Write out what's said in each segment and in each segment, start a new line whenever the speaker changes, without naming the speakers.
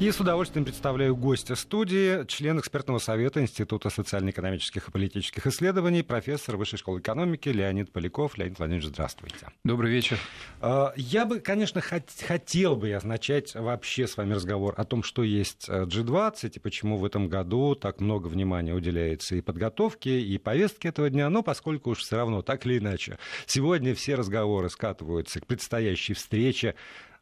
И с удовольствием представляю гостя студии, член экспертного совета Института социально-экономических и политических исследований, профессор Высшей школы экономики Леонид Поляков. Леонид Владимирович, здравствуйте.
Добрый вечер.
А, я бы, конечно, хотел бы я начать вообще с вами разговор о том, что есть G20 э, и почему в этом году так много внимания уделяется и подготовке, и повестке этого дня, но поскольку уж все равно, так или иначе, сегодня все разговоры скатываются к предстоящей встрече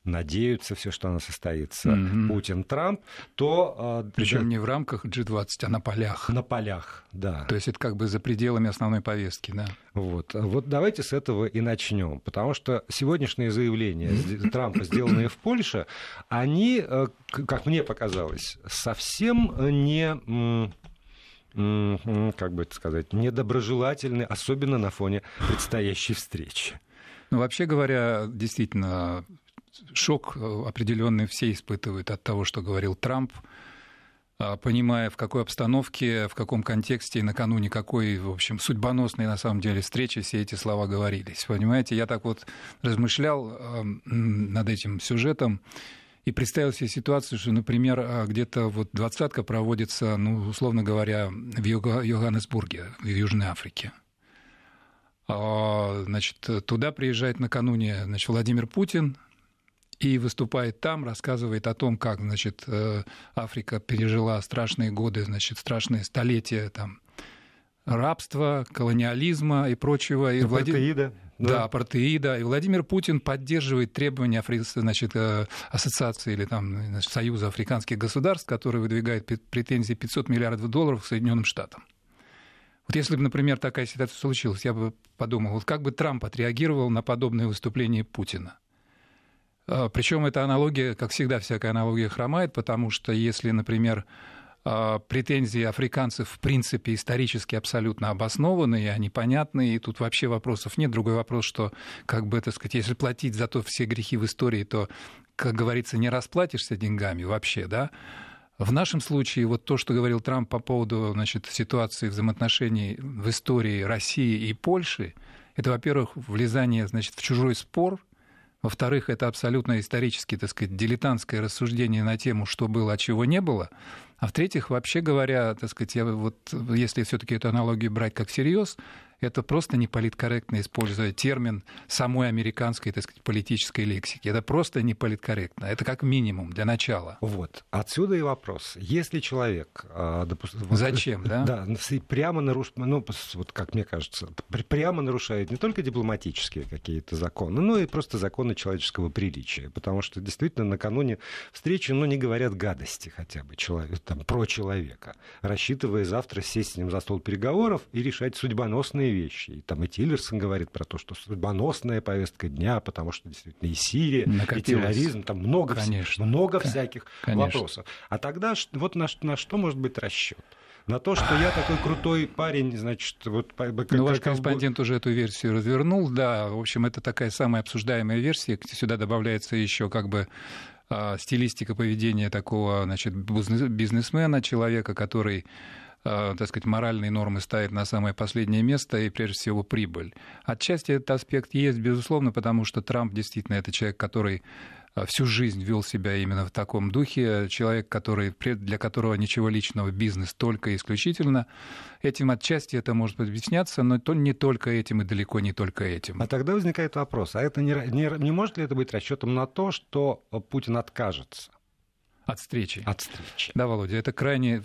надеются все, что она состоится, mm-hmm. Путин-Трамп, то...
А, Причем да, не в рамках G20, а на полях.
На полях, да.
То есть это как бы за пределами основной повестки, да.
Вот, вот давайте с этого и начнем, потому что сегодняшние заявления Трампа, сделанные в Польше, они, э, как мне показалось, совсем не как бы это сказать, недоброжелательны, особенно на фоне предстоящей встречи.
Ну, вообще говоря, действительно, шок э, определенный все испытывают от того, что говорил Трамп, а, понимая, в какой обстановке, в каком контексте и накануне какой, в общем, судьбоносной на самом деле встречи все эти слова говорились. Понимаете, я так вот размышлял над этим сюжетом и представил себе ситуацию, что, например, а, где-то вот двадцатка проводится, ну, условно говоря, в Йоханнесбурге, в Южной Африке. А, значит, туда приезжает накануне значит, Владимир Путин, и выступает там, рассказывает о том, как, значит, э, Африка пережила страшные годы, значит, страшные столетия там рабства, колониализма и прочего.
И апартеида.
Да. да, апартеида. И Владимир Путин поддерживает требования Афри... значит, э, ассоциации или там, значит, Союза африканских государств, который выдвигает претензии 500 миллиардов долларов к Соединенным Штатам. Вот если бы, например, такая ситуация случилась, я бы подумал, вот как бы Трамп отреагировал на подобное выступление Путина? А, Причем эта аналогия, как всегда, всякая аналогия хромает, потому что если, например, а, претензии африканцев в принципе исторически абсолютно обоснованы, и они понятны, и тут вообще вопросов нет. Другой вопрос, что, как бы, так сказать, если платить за то все грехи в истории, то, как говорится, не расплатишься деньгами вообще, да? В нашем случае вот то, что говорил Трамп по поводу значит, ситуации взаимоотношений в истории России и Польши, это, во-первых, влезание значит, в чужой спор – во-вторых, это абсолютно исторически, так сказать, дилетантское рассуждение на тему, что было, а чего не было. А в-третьих, вообще говоря, так сказать, я вот, если все-таки эту аналогию брать как всерьез, это просто не политкорректно использовать термин самой американской, так сказать, политической лексики. Это просто не политкорректно. Это как минимум для начала.
Вот. Отсюда и вопрос. Если человек...
А, допу... Зачем, да?
Да, прямо нарушает, ну, вот как мне кажется, прямо нарушает не только дипломатические какие-то законы, но и просто законы человеческого приличия. Потому что действительно накануне встречи, ну, не говорят гадости хотя бы человек, там, про человека, рассчитывая завтра сесть с ним за стол переговоров и решать судьбоносные важные вещи. И там и Тиллерсон говорит про то, что судьбоносная повестка дня, потому что действительно и Сирия, и терроризм, там много, Конечно. много всяких Конечно. вопросов. А тогда вот на, на что может быть расчет? на то, что я такой крутой парень, значит, вот...
Как, ну, ваш корреспондент уже эту версию развернул, да, в общем, это такая самая обсуждаемая версия, сюда добавляется еще как бы а, стилистика поведения такого, значит, бизнесмена, человека, который Э, так сказать, моральные нормы ставит на самое последнее место и, прежде всего, прибыль. Отчасти этот аспект есть, безусловно, потому что Трамп действительно это человек, который э, всю жизнь вел себя именно в таком духе, человек, который, для которого ничего личного, бизнес только исключительно. Этим отчасти это может объясняться, но то не только этим и далеко не только этим.
А тогда возникает вопрос, а это не, не, не может ли это быть расчетом на то, что Путин откажется?
От встречи.
От встречи.
Да, Володя, это крайне,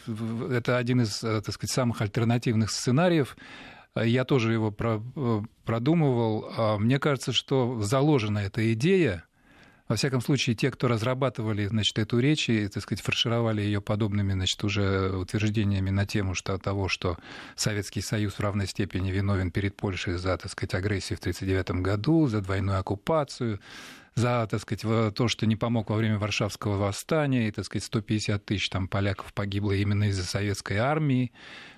это один из, э, так сказать, самых альтернативных сценариев. Я тоже его э, продумывал. А мне кажется, что заложена эта идея, во всяком случае, те, кто разрабатывали значит, эту речь и, так сказать, фаршировали ее подобными значит, уже утверждениями на тему что, того, что Советский Союз в равной степени виновен перед Польшей за так сказать, агрессию в 1939 году, за двойную оккупацию, за, так сказать, то, что не помог во время Варшавского восстания, и, так сказать, 150 тысяч там поляков погибло именно из-за советской армии.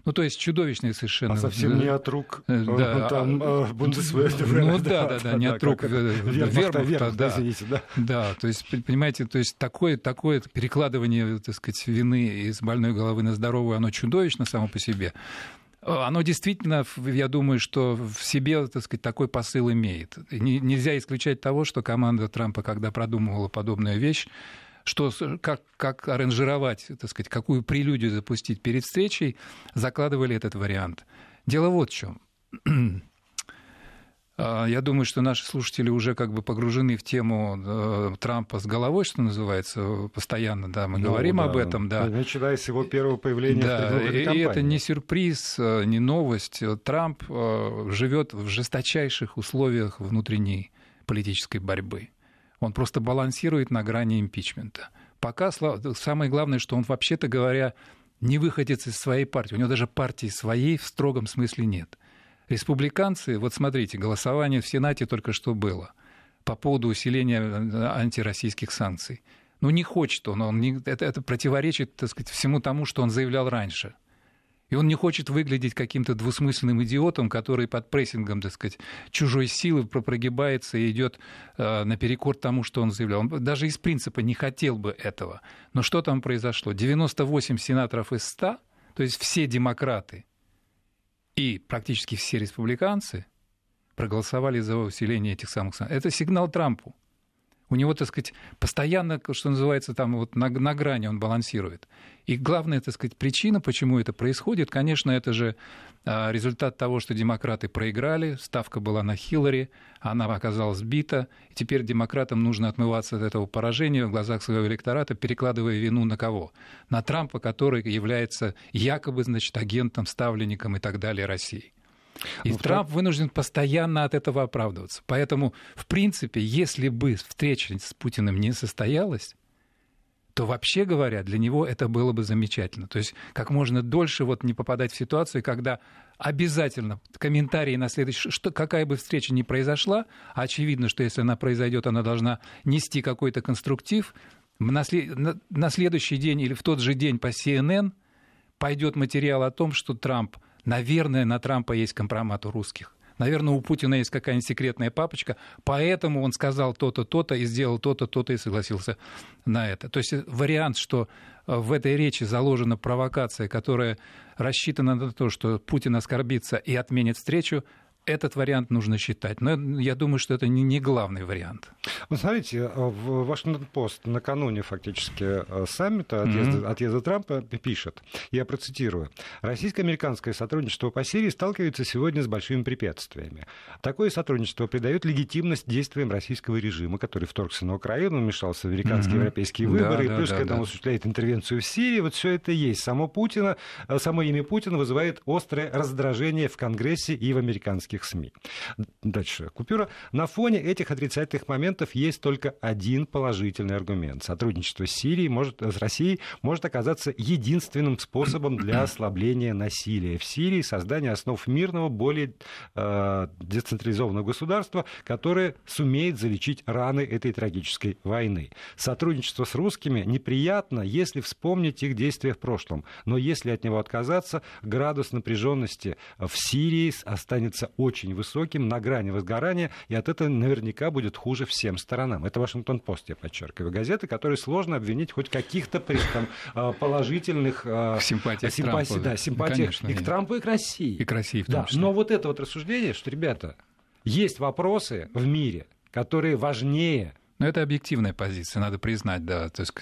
Ну, то есть чудовищные совершенно... А
совсем не от рук
э, да, там
а.
Ну да, да, да, не от рук Вермахта, да. Извините, да. Да, то есть, понимаете, то есть такое, такое перекладывание, так сказать, вины из больной головы на здоровую, оно чудовищно само по себе. Оно действительно, я думаю, что в себе, так сказать, такой посыл имеет. Нельзя исключать того, что команда Трампа, когда продумывала подобную вещь, что, как, как аранжировать, так сказать, какую прелюдию запустить перед встречей, закладывали этот вариант. Дело вот в чем. А, я думаю, что наши слушатели уже как бы погружены в тему э, Трампа с головой, что называется, постоянно, да, мы ну, говорим да. об этом, да.
Начиная с его первого появления
да, в и, и это не сюрприз, э, не новость. Трамп э, живет в жесточайших условиях внутренней политической борьбы. Он просто балансирует на грани импичмента. Пока самое главное, что он, вообще-то говоря, не выходит из своей партии. У него даже партии своей в строгом смысле нет. Республиканцы, вот смотрите, голосование в Сенате только что было по поводу усиления э, антироссийских санкций. Ну, не хочет он, он не, это, это противоречит, так сказать, всему тому, что он заявлял раньше. И он не хочет выглядеть каким-то двусмысленным идиотом, который под прессингом, так сказать, чужой силы прогибается и идет э, наперекор тому, что он заявлял. Он даже из принципа не хотел бы этого. Но что там произошло? 98 сенаторов из 100, то есть все демократы, и практически все республиканцы проголосовали за усиление этих самых санкций. Это сигнал Трампу. У него, так сказать, постоянно, что называется, там вот на, на грани он балансирует. И главная, так сказать, причина, почему это происходит, конечно, это же а, результат того, что демократы проиграли, ставка была на Хиллари, она оказалась сбита, и теперь демократам нужно отмываться от этого поражения в глазах своего электората, перекладывая вину на кого? На Трампа, который является якобы, значит, агентом, ставленником и так далее России. И ну, Трамп втор... вынужден постоянно от этого оправдываться. Поэтому, в принципе, если бы встреча с Путиным не состоялась, то вообще говоря, для него это было бы замечательно. То есть как можно дольше вот не попадать в ситуацию, когда обязательно комментарии на следующий, что какая бы встреча ни произошла, очевидно, что если она произойдет, она должна нести какой-то конструктив. На, след... на следующий день или в тот же день по CNN пойдет материал о том, что Трамп Наверное, на Трампа есть компромат у русских. Наверное, у Путина есть какая-нибудь секретная папочка, поэтому он сказал то-то, то-то и сделал то-то, то-то и согласился на это. То есть вариант, что э, в этой речи заложена провокация, которая рассчитана на то, что Путин оскорбится и отменит встречу, этот вариант нужно считать. Но я думаю, что это не, главный вариант.
Ну, смотрите, э, в Вашингтон-Пост накануне фактически э, саммита отъезда, mm-hmm. отъезда Трампа пишет, я процитирую, «Российско-американское сотрудничество по Сирии сталкивается сегодня с большими препятствиями. Такое сотрудничество придает легитимность действиям российского режима, который вторгся на Украину, вмешался в американские mm-hmm. европейские выборы, да, и плюс да, к этому да. осуществляет интервенцию в Сирии. Вот все это есть. Само Путина, э, само имя Путина вызывает острое раздражение в Конгрессе и в американских российских СМИ. Дальше. Купюра. На фоне этих отрицательных моментов есть только один положительный аргумент. Сотрудничество с Сирией может, с Россией может оказаться единственным способом для ослабления насилия в Сирии, создания основ мирного, более э, децентрализованного государства, которое сумеет залечить раны этой трагической войны. Сотрудничество с русскими неприятно, если вспомнить их действия в прошлом. Но если от него отказаться, градус напряженности в Сирии останется очень высоким, на грани возгорания, и от этого наверняка будет хуже всем сторонам. Это Вашингтон-Пост, я подчеркиваю, газеты, которые сложно обвинить хоть каких-то при этом а, положительных
а, симпатиях, симпатий,
да, симпатиях Конечно, и к Трампу, и к России.
И к России в том да. числе.
Но вот это вот рассуждение, что, ребята, есть вопросы в мире, которые важнее
но это объективная позиция, надо признать, да. То есть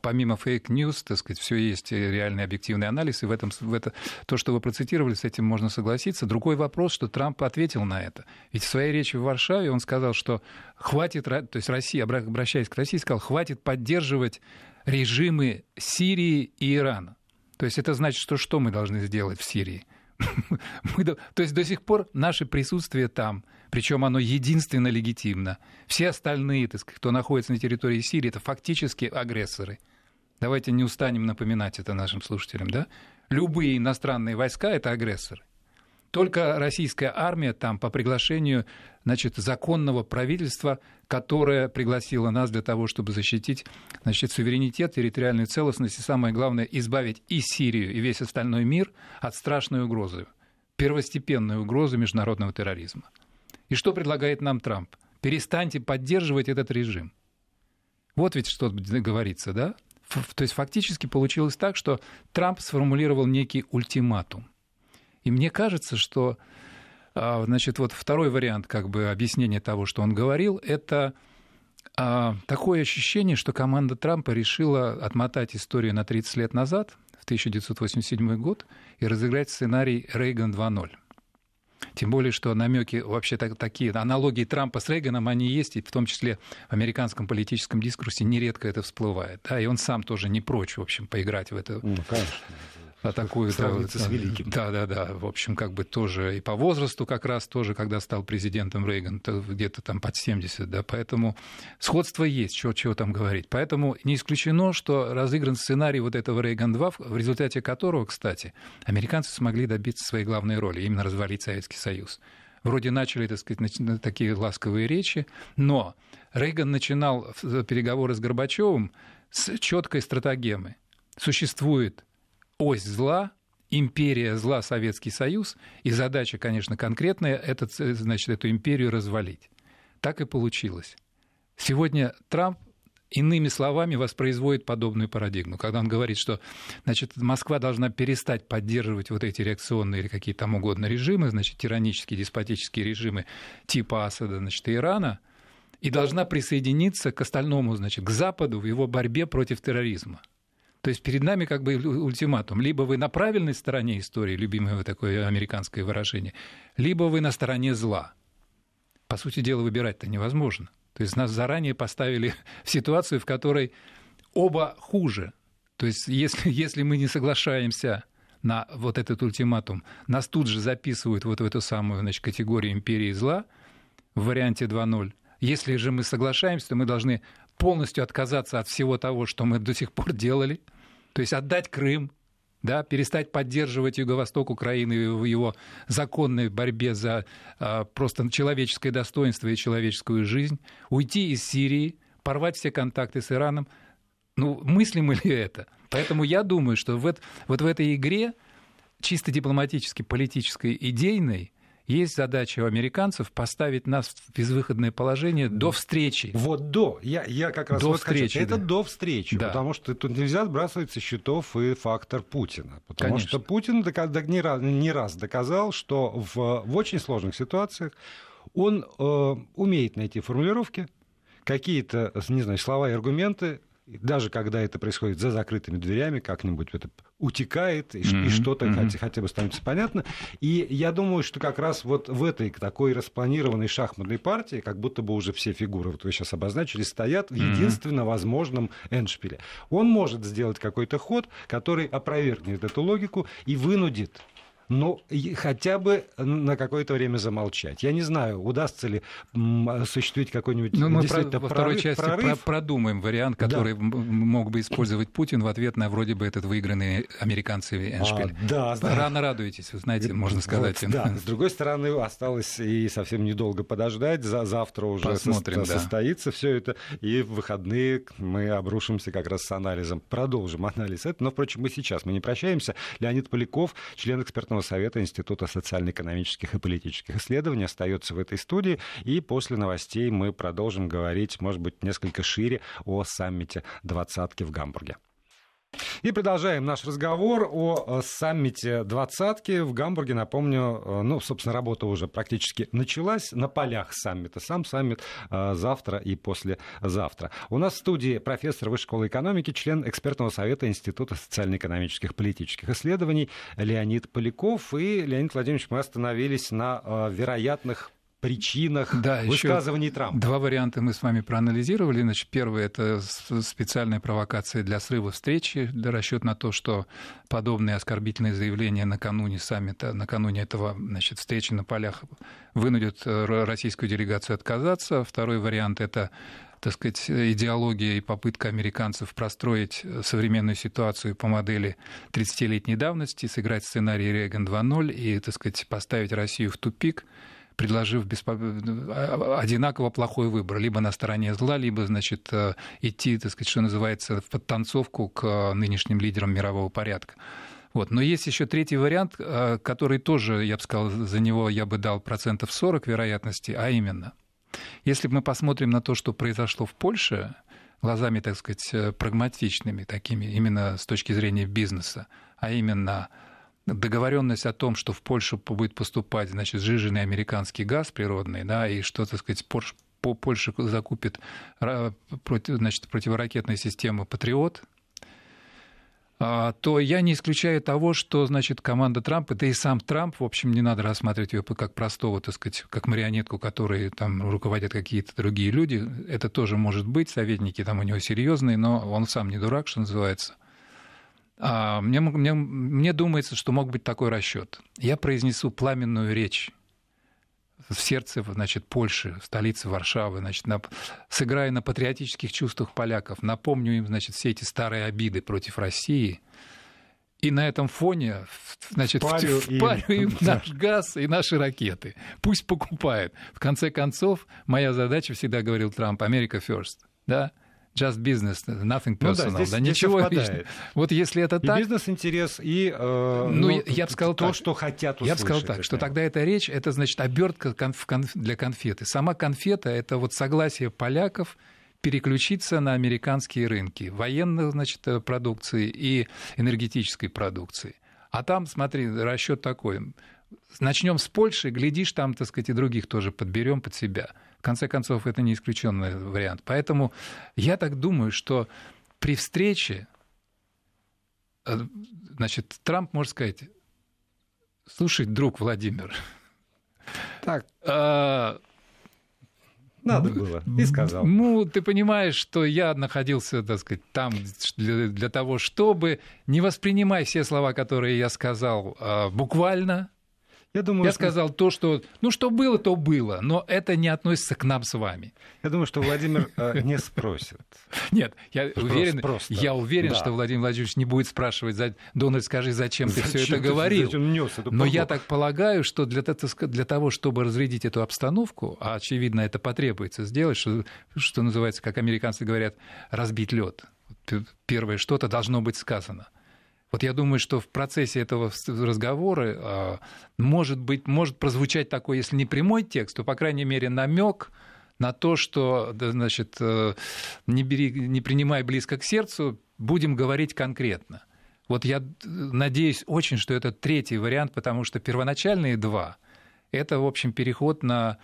помимо fake news, так сказать, все есть реальный объективный анализ, и в этом в это, то, что вы процитировали, с этим можно согласиться. Другой вопрос, что Трамп ответил на это. Ведь в своей речи в Варшаве он сказал, что хватит, то есть Россия, обращаясь к России, сказал, хватит поддерживать режимы Сирии и Ирана. То есть это значит, что что мы должны сделать в Сирии? То есть до сих пор наше присутствие там, причем оно единственно легитимно. Все остальные, так сказать, кто находится на территории Сирии, это фактически агрессоры. Давайте не устанем напоминать это нашим слушателям, да? Любые иностранные войска – это агрессоры. Только российская армия там по приглашению значит, законного правительства, которое пригласило нас для того, чтобы защитить значит, суверенитет, территориальную целостность и, самое главное, избавить и Сирию, и весь остальной мир от страшной угрозы, первостепенной угрозы международного терроризма. И что предлагает нам Трамп? Перестаньте поддерживать этот режим. Вот ведь что говорится, да? То есть фактически получилось так, что Трамп сформулировал некий ультиматум. И мне кажется, что а, значит, вот второй вариант как бы объяснения того, что он говорил, это А, такое ощущение, что команда Трампа решила отмотать историю на 30 лет назад, в 1987 год, и разыграть сценарий «Рейган 2.0». Тем более, что намеки, вообще так, такие аналогии Трампа с Рейганом, они есть, и в том числе в американском политическом дискурсе нередко это всплывает. Да, и он сам тоже не прочь, в общем, поиграть в это.
Ну, конечно
такую
сравниться с великим.
Да, да, да. В общем, как бы тоже и по возрасту как раз тоже, когда стал президентом Рейган, где-то там под 70, да, поэтому сходство есть, чего, чего там говорить. Поэтому не исключено, что разыгран сценарий вот этого Рейган-2, в результате которого, кстати, американцы смогли добиться своей главной роли, именно развалить Советский Союз. Вроде начали, так сказать, такие ласковые речи, но Рейган начинал переговоры с Горбачевым с четкой стратегемой. Существует ось зла, империя зла Советский Союз, и задача, конечно, конкретная, это, значит, эту империю развалить. Так и получилось. Сегодня Трамп иными словами воспроизводит подобную парадигму, когда он говорит, что значит, Москва должна перестать поддерживать вот эти реакционные или какие там угодно режимы, значит, тиранические, деспотические режимы типа Асада, значит, Ирана, и должна присоединиться к остальному, значит, к Западу в его борьбе против терроризма. То есть перед нами как бы ультиматум. Либо вы на правильной стороне истории, любимое такое американское выражение, либо вы на стороне зла. По сути дела, выбирать-то невозможно. То есть нас заранее поставили в ситуацию, в которой оба хуже. То есть если, если мы не соглашаемся на вот этот ультиматум, нас тут же записывают вот в эту самую значит, категорию империи зла в варианте 2.0. Если же мы соглашаемся, то мы должны полностью отказаться от всего того, что мы до сих пор делали – то есть отдать Крым, да, перестать поддерживать Юго-Восток Украины в его законной борьбе за а, просто человеческое достоинство и человеческую жизнь, уйти из Сирии, порвать все контакты с Ираном. Ну, мыслимо ли это? Поэтому я думаю, что в, вот в этой игре чисто дипломатически, политической, идейной, есть задача у американцев поставить нас в безвыходное положение до встречи.
Вот до. Я, я как раз
до
вот
встречи.
Хочу. Это до встречи.
Да.
Потому что тут нельзя сбрасывать со счетов и фактор Путина. Потому
Конечно.
что Путин не раз, не раз доказал, что в, в очень сложных ситуациях он э, умеет найти формулировки, какие-то, не знаю, слова и аргументы, даже когда это происходит за закрытыми дверями, как-нибудь это утекает, и, mm-hmm. и что-то mm-hmm. хотя, хотя бы становится понятно. И я думаю, что как раз вот в этой такой распланированной шахматной партии, как будто бы уже все фигуры, вот вы сейчас обозначили, стоят в единственно возможном эндшпиле. Он может сделать какой-то ход, который опровергнет эту логику и вынудит ну, хотя бы на какое-то время замолчать. Я не знаю, удастся ли осуществить какой-нибудь
ну, мы действительно про, во второй части прорыв. Про продумаем вариант, который да. мог бы использовать Путин в ответ на вроде бы этот выигранный американцами Эншпиль.
А, да, да.
Рано радуетесь, вы знаете, можно сказать.
Вот, да. С другой стороны, осталось и совсем недолго подождать. За, завтра уже
Посмотрим,
со,
да.
состоится все это, и в выходные мы обрушимся как раз с анализом. Продолжим анализ этого. Но, впрочем, мы сейчас мы не прощаемся. Леонид Поляков, член экспертного экспертного совета Института социально-экономических и политических исследований остается в этой студии. И после новостей мы продолжим говорить, может быть, несколько шире о саммите двадцатки в Гамбурге. И продолжаем наш разговор о саммите двадцатки в Гамбурге. Напомню, э, ну, собственно, работа уже практически началась на полях саммита. Сам саммит э, завтра и послезавтра. У нас в студии профессор Высшей школы экономики, член экспертного совета Института социально-экономических политических исследований Леонид Поляков. И, Леонид Владимирович, мы остановились на э, вероятных причинах да, высказываний Трампа.
Два варианта мы с вами проанализировали. Значит, первый – это специальная провокация для срыва встречи, для расчет на то, что подобные оскорбительные заявления накануне саммита, накануне этого значит, встречи на полях вынудят э, российскую делегацию отказаться. Второй вариант – это так сказать, идеология и попытка американцев простроить современную ситуацию по модели 30-летней давности, сыграть сценарий Реган 2.0 и, так сказать, поставить Россию в тупик – предложив беспо... одинаково плохой выбор. Либо на стороне зла, либо, значит, э, идти, так сказать, что называется, в подтанцовку к нынешним лидерам мирового порядка. Вот. Но есть еще третий вариант, э, который тоже, я бы сказал, за него я бы дал процентов 40 вероятности, а именно, если мы посмотрим на то, что произошло в Польше, глазами, так сказать, э, прагматичными, такими, именно с точки зрения бизнеса, а именно договоренность о том, что в Польшу будет поступать, значит, сжиженный американский газ природный, да, и что, так сказать, Польша закупит значит, противоракетные системы «Патриот», а, то я не исключаю того, что, значит, команда Трампа, да и сам Трамп, в общем, не надо рассматривать ее как простого, так сказать, как марионетку, которой там руководят какие-то другие люди. Это тоже может быть, советники там у него серьезные, но он сам не дурак, что называется. А мне, мне, мне думается, что мог быть такой расчет. Я произнесу пламенную речь в сердце значит, Польши, в столице Варшавы, значит, на, сыграя на патриотических чувствах поляков, напомню им значит, все эти старые обиды против России. И на этом фоне значит, впарю, впарю им, им наш газ и наши ракеты. Пусть покупают. В конце концов, моя задача, всегда говорил Трамп, Америка first. Да? Just business, nothing personal. Ну, да, здесь, да ничего личного. Вот если это
и
так...
бизнес-интерес, и э,
ну, ну, я бы сказал
то,
так,
что хотят услышать.
Я бы сказал так, что тогда эта речь, это значит обертка для конфеты. Сама конфета — это вот согласие поляков переключиться на американские рынки военной значит, продукции и энергетической продукции. А там, смотри, расчет такой. Начнем с Польши, глядишь, там, так сказать, и других тоже подберем под себя конце концов, это не исключенный вариант. Поэтому я так думаю, что при встрече, э, значит, Трамп может сказать, слушай, друг Владимир,
так, а, надо было, и сказал.
Ну, ты понимаешь, что я находился, так сказать, там для, для того, чтобы не воспринимай все слова, которые я сказал, а, буквально, я, думаю, я что... сказал то, что... Ну, что было, то было, но это не относится к нам с вами.
Я думаю, что Владимир э, не спросит.
Нет, я уверен, я уверен что Владимир Владимирович не будет спрашивать, Дональд, скажи, зачем ты все это говорил. Но я так полагаю, что для, для того, чтобы разрядить эту обстановку, а очевидно это потребуется сделать, что, что называется, как американцы говорят, разбить лед. Первое что-то должно быть сказано. Вот я думаю, что в процессе этого разговора а, может быть, может прозвучать такой, если не прямой текст, то, по крайней мере, намек на то, что, значит, э, не, бери, не принимай близко к сердцу, будем говорить конкретно. Вот я надеюсь очень, что это третий вариант, потому что первоначальные два – это, в общем, переход на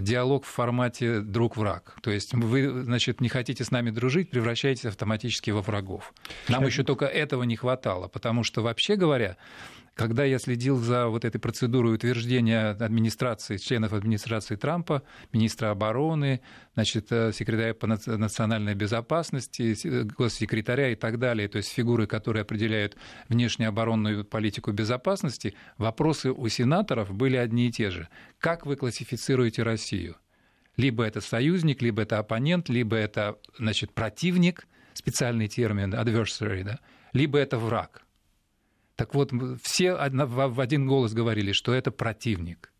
диалог в формате друг-враг. То есть вы, значит, не хотите с нами дружить, превращаетесь автоматически во врагов. Нам еще только этого не хватало, потому что, вообще говоря, когда я следил за вот этой процедурой утверждения администрации, членов администрации Трампа, министра обороны, значит, э, секретаря по национальной безопасности, э, госсекретаря и так далее, то есть фигуры, которые определяют внешнюю оборонную политику безопасности, вопросы у сенаторов были одни и те же. Как вы классифицируете Россию? Либо это союзник, либо это оппонент, либо это значит, противник, специальный термин, adversary, да? либо это враг. Так вот, все в один голос говорили, что это противник.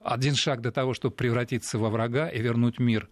Один шаг до того, чтобы превратиться во врага и вернуть мир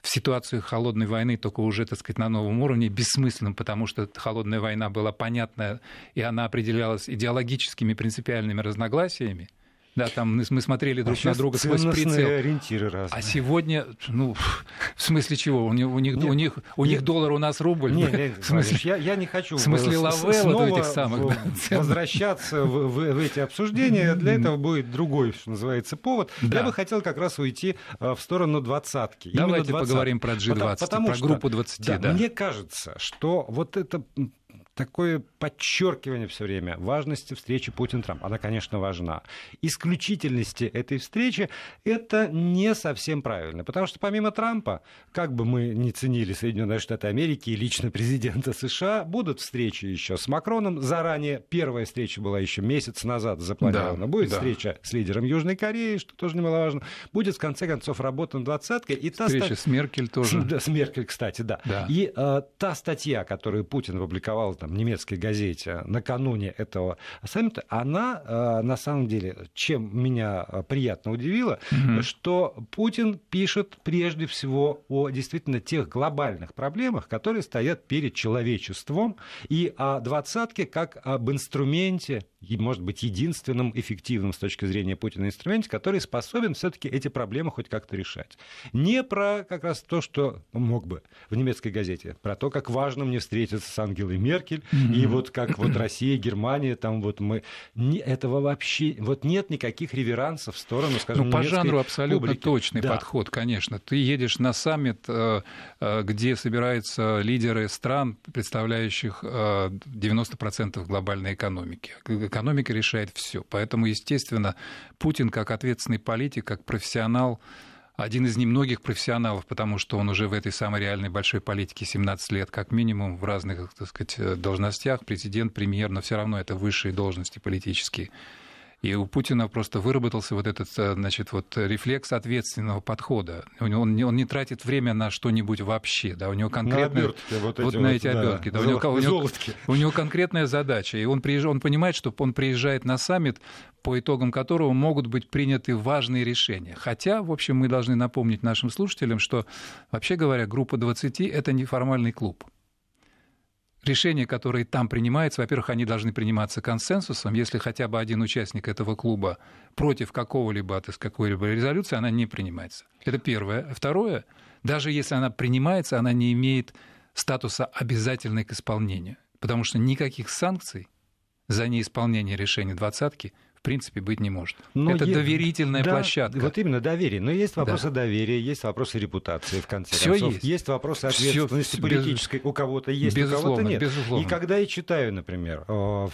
в ситуацию холодной войны, только уже, так сказать, на новом уровне, бессмысленным, потому что холодная война была понятная, и она определялась идеологическими принципиальными разногласиями – да, там мы смотрели друг а на друга сквозь прицел.
ориентиры разные.
А сегодня, ну, в смысле чего? У них, у них, у них, у них доллар, у нас рубль.
Нет, нет, в смысле, я, я не хочу
в смысле лаве вот этих самых.
возвращаться в, в, в эти обсуждения. Для этого будет другой, что называется, повод. Да. Я бы хотел как раз уйти э, в сторону двадцатки.
Давайте поговорим про G20, потому, потому про группу 20. Да,
да. Мне кажется, что вот это такое подчеркивание все время важности встречи Путин-Трамп. Она, конечно, важна. Исключительности этой встречи это не совсем правильно, потому что помимо Трампа, как бы мы ни ценили Соединенные Штаты Америки и лично президента США, будут встречи еще с Макроном. Заранее первая встреча была еще месяц назад запланирована. Да, Будет да. встреча с лидером Южной Кореи, что тоже немаловажно. Будет, в конце концов, работа двадцатка.
И встреча та... с Меркель тоже.
Да, с Меркель, кстати, да. да. И э, та статья, которую Путин опубликовал там, немецкой газете накануне этого саммита, она э, на самом деле, чем меня э, приятно удивило, угу. что Путин пишет прежде всего о действительно тех глобальных проблемах, которые стоят перед человечеством, и о двадцатке как об инструменте может быть, единственным эффективным с точки зрения Путина инструменте, который способен все-таки эти проблемы хоть как-то решать. Не про как раз то, что мог бы в немецкой газете, про то, как важно мне встретиться с Ангелой Меркель, Меркель, mm-hmm. и вот как вот Россия, Германия, там вот мы... Не, этого вообще... Вот нет никаких реверансов в сторону, скажем,
Ну, по жанру абсолютно
публики.
точный да. подход, конечно. Ты едешь на саммит, э, э, где собираются лидеры стран, представляющих 90% глобальной экономики. Экономика решает все. Поэтому, естественно, Путин как ответственный политик, как профессионал, один из немногих профессионалов, потому что он уже в этой самой реальной большой политике 17 лет, как минимум, в разных, так сказать, должностях, президент, премьер, но все равно это высшие должности политические. И у Путина просто выработался вот этот, э, значит, вот рефлекс ответственного подхода. Он, он, он не тратит время на что-нибудь вообще, да, у него конкретно...
На вот, эти
вот на эти обертки. Да, да, у, него, него, у него конкретная задача, и он, приезж... он понимает, что он приезжает на саммит, по итогам которого могут быть приняты важные решения. Хотя, в общем, мы должны напомнить нашим слушателям, что, вообще говоря, группа 20 – это неформальный клуб решения, которые там принимаются, во-первых, они должны приниматься консенсусом. Если хотя бы один участник этого клуба против какого-либо, есть какой-либо резолюции, она не принимается. Это первое. Второе, даже если она принимается, она не имеет статуса обязательной к исполнению. Потому что никаких санкций за неисполнение решения двадцатки в принципе, быть не может. Но это е... доверительная
да,
площадка.
Вот именно доверие. Но есть вопросы да. доверия, есть вопросы репутации, в конце Всё концов. Есть. есть вопросы ответственности Всё политической. Без... У кого-то есть, безусловно, у кого-то нет.
Безусловно.
И когда я читаю, например, в,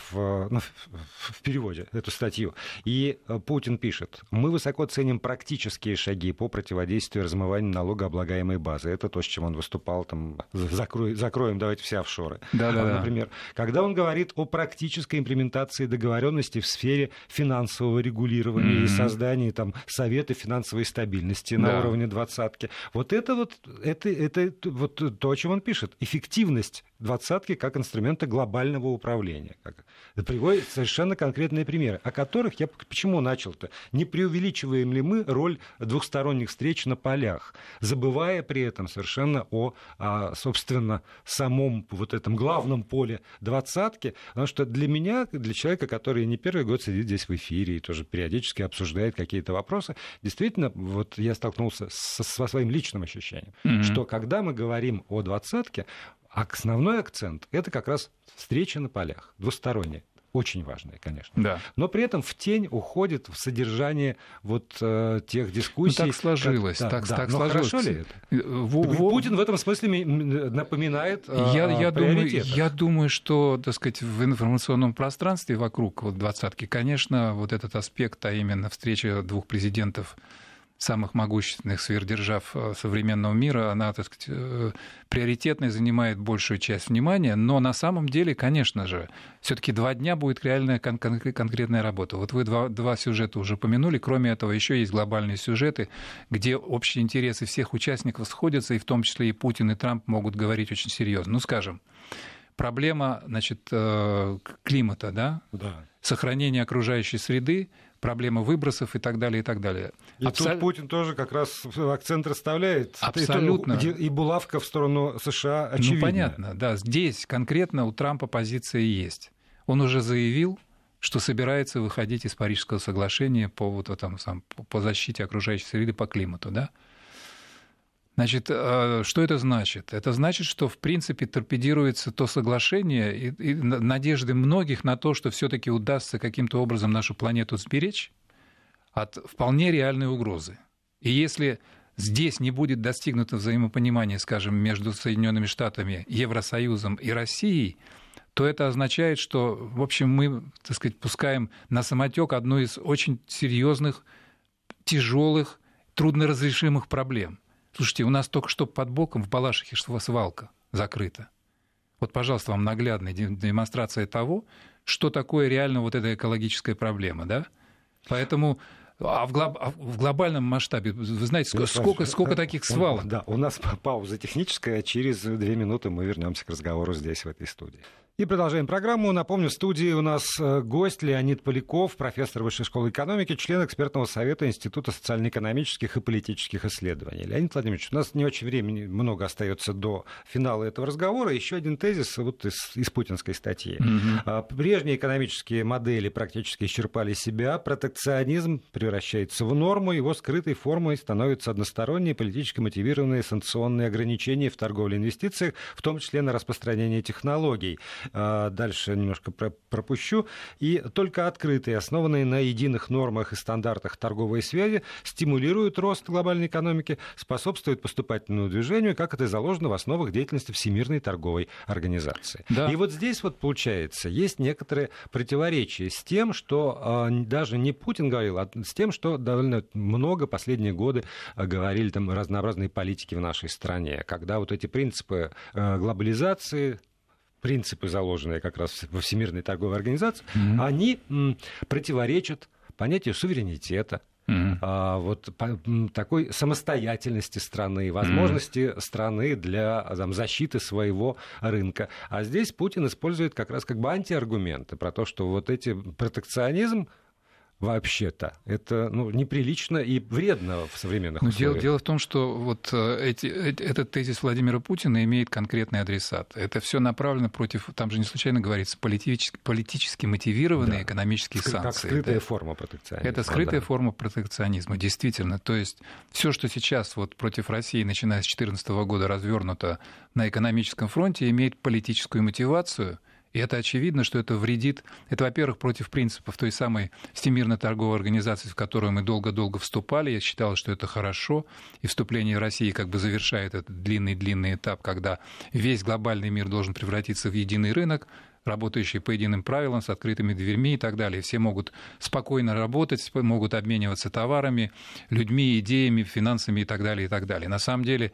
ну, в переводе эту статью, и э, Путин пишет, мы высоко ценим практические шаги по противодействию размыванию налогооблагаемой базы. Это то, с чем он выступал, там, закрой, закроем, давайте все офшоры.
Да, да,
например. Когда он говорит о практической имплементации договоренности в сфере финансового регулирования mm-hmm. и создания там, Совета финансовой стабильности да. на уровне двадцатки. Вот это вот, это, это вот то, о чем он пишет. Эффективность двадцатки как инструмента глобального управления. Приводит совершенно конкретные примеры, о которых я почему начал-то? Не преувеличиваем ли мы роль двухсторонних встреч на полях, забывая при этом совершенно о, о собственно, самом вот этом главном поле двадцатки, потому что для меня, для человека, который не первый год сидит здесь в эфире и тоже периодически обсуждает какие-то вопросы, действительно, вот я столкнулся со, со своим личным ощущением, mm-hmm. что когда мы говорим о двадцатке, основной акцент это как раз встреча на полях, двусторонняя очень важное, конечно.
Да.
Но при этом в тень уходит в содержание вот э, тех дискуссий. Ну,
так сложилось. Как, да, так,
да.
так
Но
сложилось.
хорошо ли это? Э, в, в... Путин в этом смысле напоминает э,
я, я, думаю, я думаю, что, так сказать, в информационном пространстве вокруг вот двадцатки, конечно, вот этот аспект, а именно встреча двух президентов самых могущественных сверхдержав э, современного мира, она, так сказать, э, приоритетной занимает большую часть внимания, но на самом деле, конечно же, все таки два дня будет реальная кон- кон- конкретная работа. Вот вы два, два сюжета уже помянули, кроме этого еще есть глобальные сюжеты, где общие интересы всех участников сходятся, и в том числе и Путин, и Трамп могут говорить очень серьезно. Ну, скажем, проблема значит, э, климата, да?
Да.
сохранение окружающей среды, проблема выбросов и так далее, и так далее.
И Абсол... тут Путин тоже как раз акцент расставляет.
Абсолютно.
И, и булавка в сторону США очевидна.
Ну, понятно, да. Здесь конкретно у Трампа позиция есть. Он уже заявил, что собирается выходить из Парижского соглашения по, вот, там, сам, по защите окружающей среды, по климату, да? Значит, э, что это значит? Это значит, что в принципе торпедируется то соглашение и, и надежды многих на то, что все-таки удастся каким-то образом нашу планету сберечь от вполне реальной угрозы. И если здесь не будет достигнуто взаимопонимание, скажем, между Соединенными Штатами, Евросоюзом и Россией, то это означает, что, в общем, мы, так сказать, пускаем на самотек одну из очень серьезных, тяжелых, трудноразрешимых проблем – Слушайте, у нас только что под боком в Балашихе свалка закрыта. Вот, пожалуйста, вам наглядная демонстрация того, что такое реально вот эта экологическая проблема, да? Поэтому а в, глоб... а в глобальном масштабе, вы знаете, сколько, сколько, сколько таких свалок?
Да, у нас пауза техническая. Через две минуты мы вернемся к разговору здесь, в этой студии. И продолжаем программу. Напомню, в студии у нас э, гость Леонид Поляков, профессор Высшей школы экономики, член экспертного совета Института социально-экономических и политических исследований. Леонид Владимирович, у нас не очень времени много остается до финала этого разговора. Еще один тезис вот из, из путинской статьи. Mm-hmm. Прежние экономические модели практически исчерпали себя. Протекционизм превращается в норму. Его скрытой формой становятся односторонние политически мотивированные санкционные ограничения в торговле и инвестициях, в том числе на распространение технологий. А, дальше немножко пропущу. И только открытые, основанные на единых нормах и стандартах торговой связи, стимулируют рост глобальной экономики, способствуют поступательному движению, как это заложено в основах деятельности Всемирной торговой организации. Да. И вот здесь вот получается, есть некоторые противоречия с тем, что э, даже не Путин говорил, а с тем, что довольно много последние годы а, говорили там разнообразные политики в нашей стране, когда вот эти принципы глобализации, принципы, заложенные как раз во Всемирной торговой организации, mm-hmm. они м, противоречат понятию суверенитета, Mm-hmm. А, вот по, такой самостоятельности страны, возможности mm-hmm. страны для там, защиты своего рынка. А здесь Путин использует как раз как бы антиаргументы про то, что вот эти протекционизм вообще-то. Это ну, неприлично и вредно в современных
Но
условиях.
Дело, дело в том, что вот э, эти, этот тезис Владимира Путина имеет конкретный адресат. Это все направлено против, там же не случайно говорится, политически, политически мотивированные да. экономические
Скры,
санкции.
Как скрытая да. форма протекционизма.
Это скрытая да. форма протекционизма, действительно. То есть все, что сейчас вот против России, начиная с 2014 года, развернуто на экономическом фронте, имеет политическую мотивацию – и это очевидно, что это вредит. Это, во-первых, против принципов той самой Всемирной торговой организации, в которую мы долго-долго вступали. Я считал, что это хорошо. И вступление России как бы завершает этот длинный-длинный этап, когда весь глобальный мир должен превратиться в единый рынок, работающий по единым правилам, с открытыми дверьми и так далее. Все могут спокойно работать, могут обмениваться товарами, людьми, идеями, финансами и так далее, и так далее. На самом деле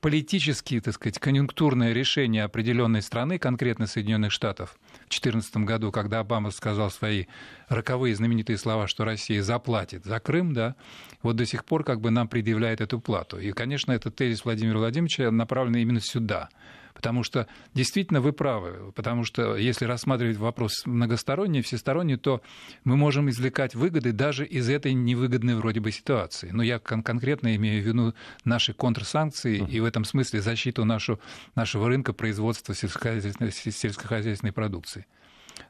политические, так сказать, конъюнктурное решение определенной страны, конкретно Соединенных Штатов, в 2014 году, когда Обама сказал свои роковые знаменитые слова, что Россия заплатит за Крым, да, вот до сих пор как бы нам предъявляет эту плату. И, конечно, этот тезис Владимира Владимировича направлен именно сюда. Потому что действительно вы правы. Потому что если рассматривать вопрос многосторонний, всесторонний, то мы можем извлекать выгоды даже из этой невыгодной вроде бы ситуации. Но я кон- конкретно имею в виду наши контрсанкции uh-huh. и в этом смысле защиту нашу, нашего рынка производства сельскохозяйственной, сельскохозяйственной продукции.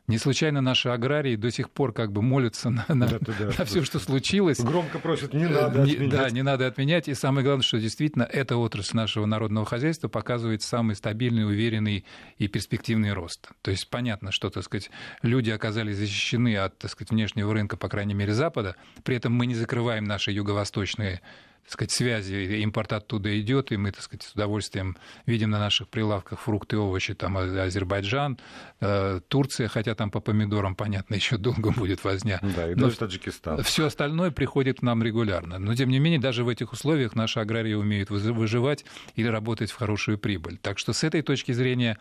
Не случайно наши аграрии до сих пор как бы молятся на, на, да, да, на все, что случилось.
Громко просят, не надо не, отменять.
Да, не надо отменять. И самое главное, что действительно эта отрасль нашего народного хозяйства показывает самый стабильный, уверенный и перспективный рост. То есть понятно, что, так сказать, люди оказались защищены от, так сказать, внешнего рынка, по крайней мере, Запада. При этом мы не закрываем наши юго-восточные так сказать, связи, импорт оттуда идет, и мы, так сказать, с удовольствием видим на наших прилавках фрукты и овощи, там Азербайджан, э, Турция, хотя там по помидорам, понятно, еще долго будет возня.
Да, и даже Таджикистан.
Все остальное приходит к нам регулярно. Но, тем не менее, даже в этих условиях наши аграрии умеют выживать или работать в хорошую прибыль. Так что с этой точки зрения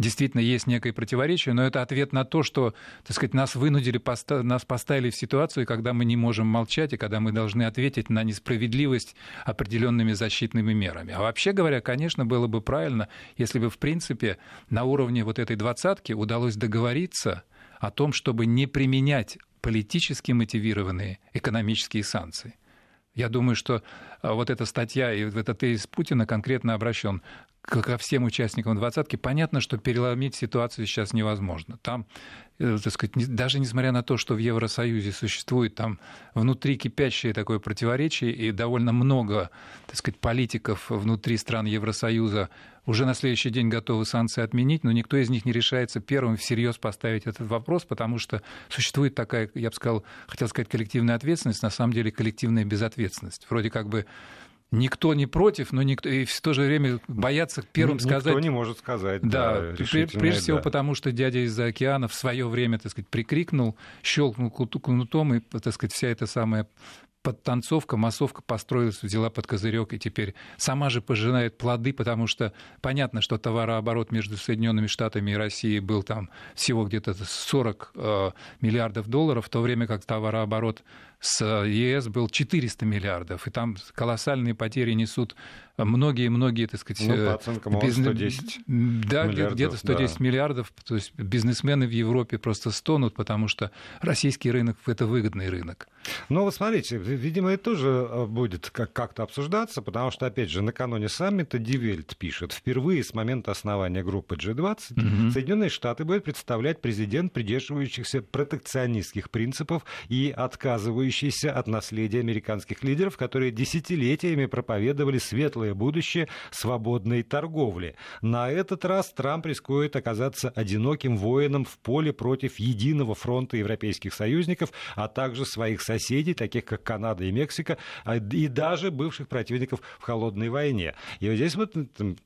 действительно есть некое противоречие, но это ответ на то, что, так сказать, нас вынудили, нас поставили в ситуацию, когда мы не можем молчать, и когда мы должны ответить на несправедливость справедливость определенными защитными мерами. А вообще говоря, конечно, было бы правильно, если бы, в принципе, на уровне вот этой двадцатки удалось договориться о том, чтобы не применять политически мотивированные экономические санкции. Я думаю, что а, вот эта статья и вот этот тезис Путина конкретно обращен ко всем участникам двадцатки. Понятно, что переломить ситуацию сейчас невозможно. Там Э, так сказать, даже несмотря на то, что в Евросоюзе существует там внутри кипящее такое противоречие, и довольно много, так сказать, политиков внутри стран Евросоюза уже на следующий день готовы санкции отменить, но никто из них не решается первым всерьез поставить этот вопрос, потому что существует такая, я бы сказал, хотел сказать, коллективная ответственность, на самом деле коллективная безответственность. Вроде как бы Никто не против, но никто и в то же время боятся первым
никто
сказать.
Никто не может сказать.
Да, да прежде всего да. потому, что дядя из-за океана в свое время, так сказать, прикрикнул, щелкнул кнутом, и, так сказать, вся эта самая подтанцовка, массовка построилась, взяла под козырек и теперь сама же пожинает плоды, потому что понятно, что товарооборот между Соединенными Штатами и Россией был там всего где-то 40 э, миллиардов долларов, в то время как товарооборот с ЕС был 400 миллиардов, и там колоссальные потери несут многие-многие, так сказать...
Ну, по оценкам, бизнес... 110
Да, где-то 110 да. миллиардов. То есть бизнесмены в Европе просто стонут, потому что российский рынок — это выгодный рынок.
Ну, вот смотрите, видимо, это тоже э, будет как-то обсуждаться, потому что, опять же, накануне саммита Дивельт пишет, впервые с момента основания группы G20 угу. Соединенные Штаты будут представлять президент, придерживающихся протекционистских принципов и отказывающихся отличающийся от наследия американских лидеров, которые десятилетиями проповедовали светлое будущее свободной торговли. На этот раз Трамп рискует оказаться одиноким воином в поле против единого фронта европейских союзников, а также своих соседей, таких как Канада и Мексика, а, и даже бывших противников в холодной войне. И вот здесь вот,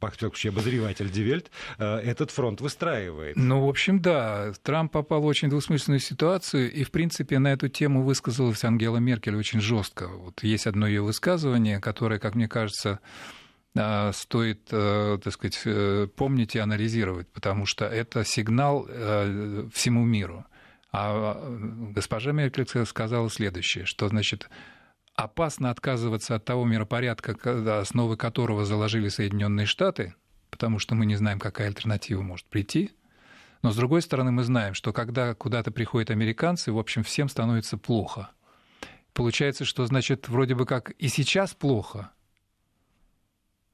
вообще обозреватель Die Welt, э, этот фронт выстраивает.
Ну, в общем, да, Трамп попал в очень двусмысленную ситуацию, и, в принципе, на эту тему высказалась Ангела Меркель очень жестко. Вот есть одно ее высказывание, которое, как мне кажется, а, стоит, э, так сказать, э, помнить и анализировать, потому что это сигнал э, всему миру. А госпожа Меркель сказала следующее, что, значит, опасно отказываться от того миропорядка, основы которого заложили Соединенные Штаты, потому что мы не знаем, какая альтернатива может прийти. Но, с другой стороны, мы знаем, что когда куда-то приходят американцы, в общем, всем становится плохо. Получается, что, значит, вроде бы как и сейчас плохо,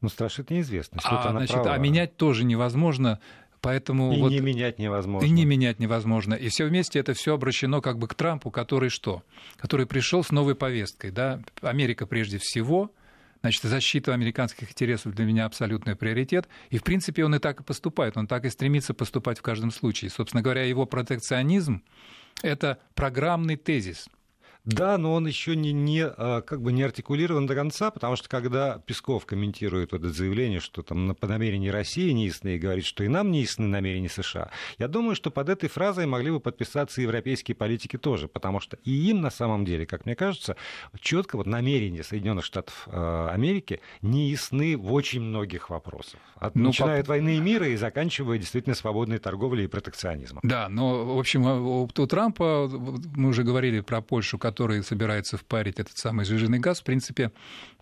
ну, страшит неизвестность.
А, значит, а менять тоже невозможно. Поэтому
и
вот,
не менять невозможно.
И не менять невозможно. И все вместе это все обращено как бы к Трампу, который что? Который пришел с новой повесткой. Да? Америка прежде всего, значит, защита американских интересов для меня абсолютный приоритет. И, в принципе, он и так и поступает. Он так и стремится поступать в каждом случае. Собственно говоря, его протекционизм – это программный тезис.
Да, но он еще не, не, а, как бы не артикулирован до конца, потому что когда Песков комментирует это заявление, что там по намерению России не ясны, и говорит, что и нам не ясны намерения США, я думаю, что под этой фразой могли бы подписаться европейские политики тоже, потому что и им на самом деле, как мне кажется, четко вот намерения Соединенных Штатов э, Америки не ясны в очень многих вопросах. От, ну, начиная от войны и мира и заканчивая действительно свободной торговлей и протекционизмом.
Да, но, в общем, у, у Трампа, мы уже говорили про Польшу, который собирается впарить этот самый сжиженный газ, в принципе,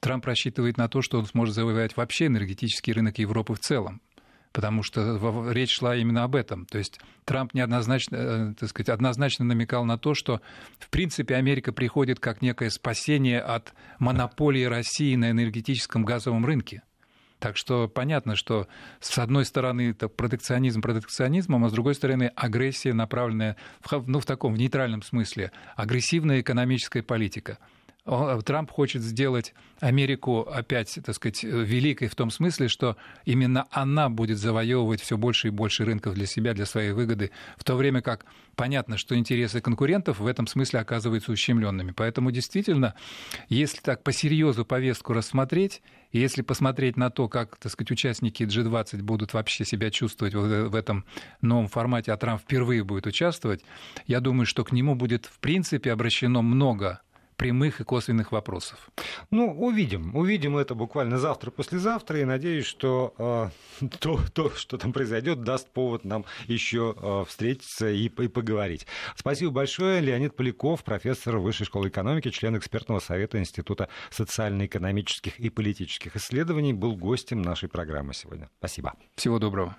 Трамп рассчитывает на то, что он сможет завоевать вообще энергетический рынок Европы в целом потому что речь шла именно об этом. То есть Трамп неоднозначно, э, так сказать, однозначно намекал на то, что, в принципе, Америка приходит как некое спасение от монополии России на энергетическом газовом рынке. Так что понятно, что с одной стороны это протекционизм протекционизмом, а с другой стороны агрессия, направленная в, ну, в таком в нейтральном смысле, агрессивная экономическая политика. Трамп хочет сделать Америку опять, так сказать, великой в том смысле, что именно она будет завоевывать все больше и больше рынков для себя, для своей выгоды, в то время как понятно, что интересы конкурентов в этом смысле оказываются ущемленными. Поэтому действительно, если так по серьезу повестку рассмотреть, и если посмотреть на то, как, так сказать, участники G20 будут вообще себя чувствовать в этом новом формате, а Трамп впервые будет участвовать, я думаю, что к нему будет в принципе обращено много прямых и косвенных вопросов.
Ну, увидим. Увидим это буквально завтра-послезавтра. И надеюсь, что э, то, то, что там произойдет, даст повод нам еще э, встретиться и, и поговорить. Спасибо большое. Леонид Поляков, профессор Высшей школы экономики, член экспертного совета Института социально-экономических и политических исследований, был гостем нашей программы сегодня. Спасибо.
Всего доброго.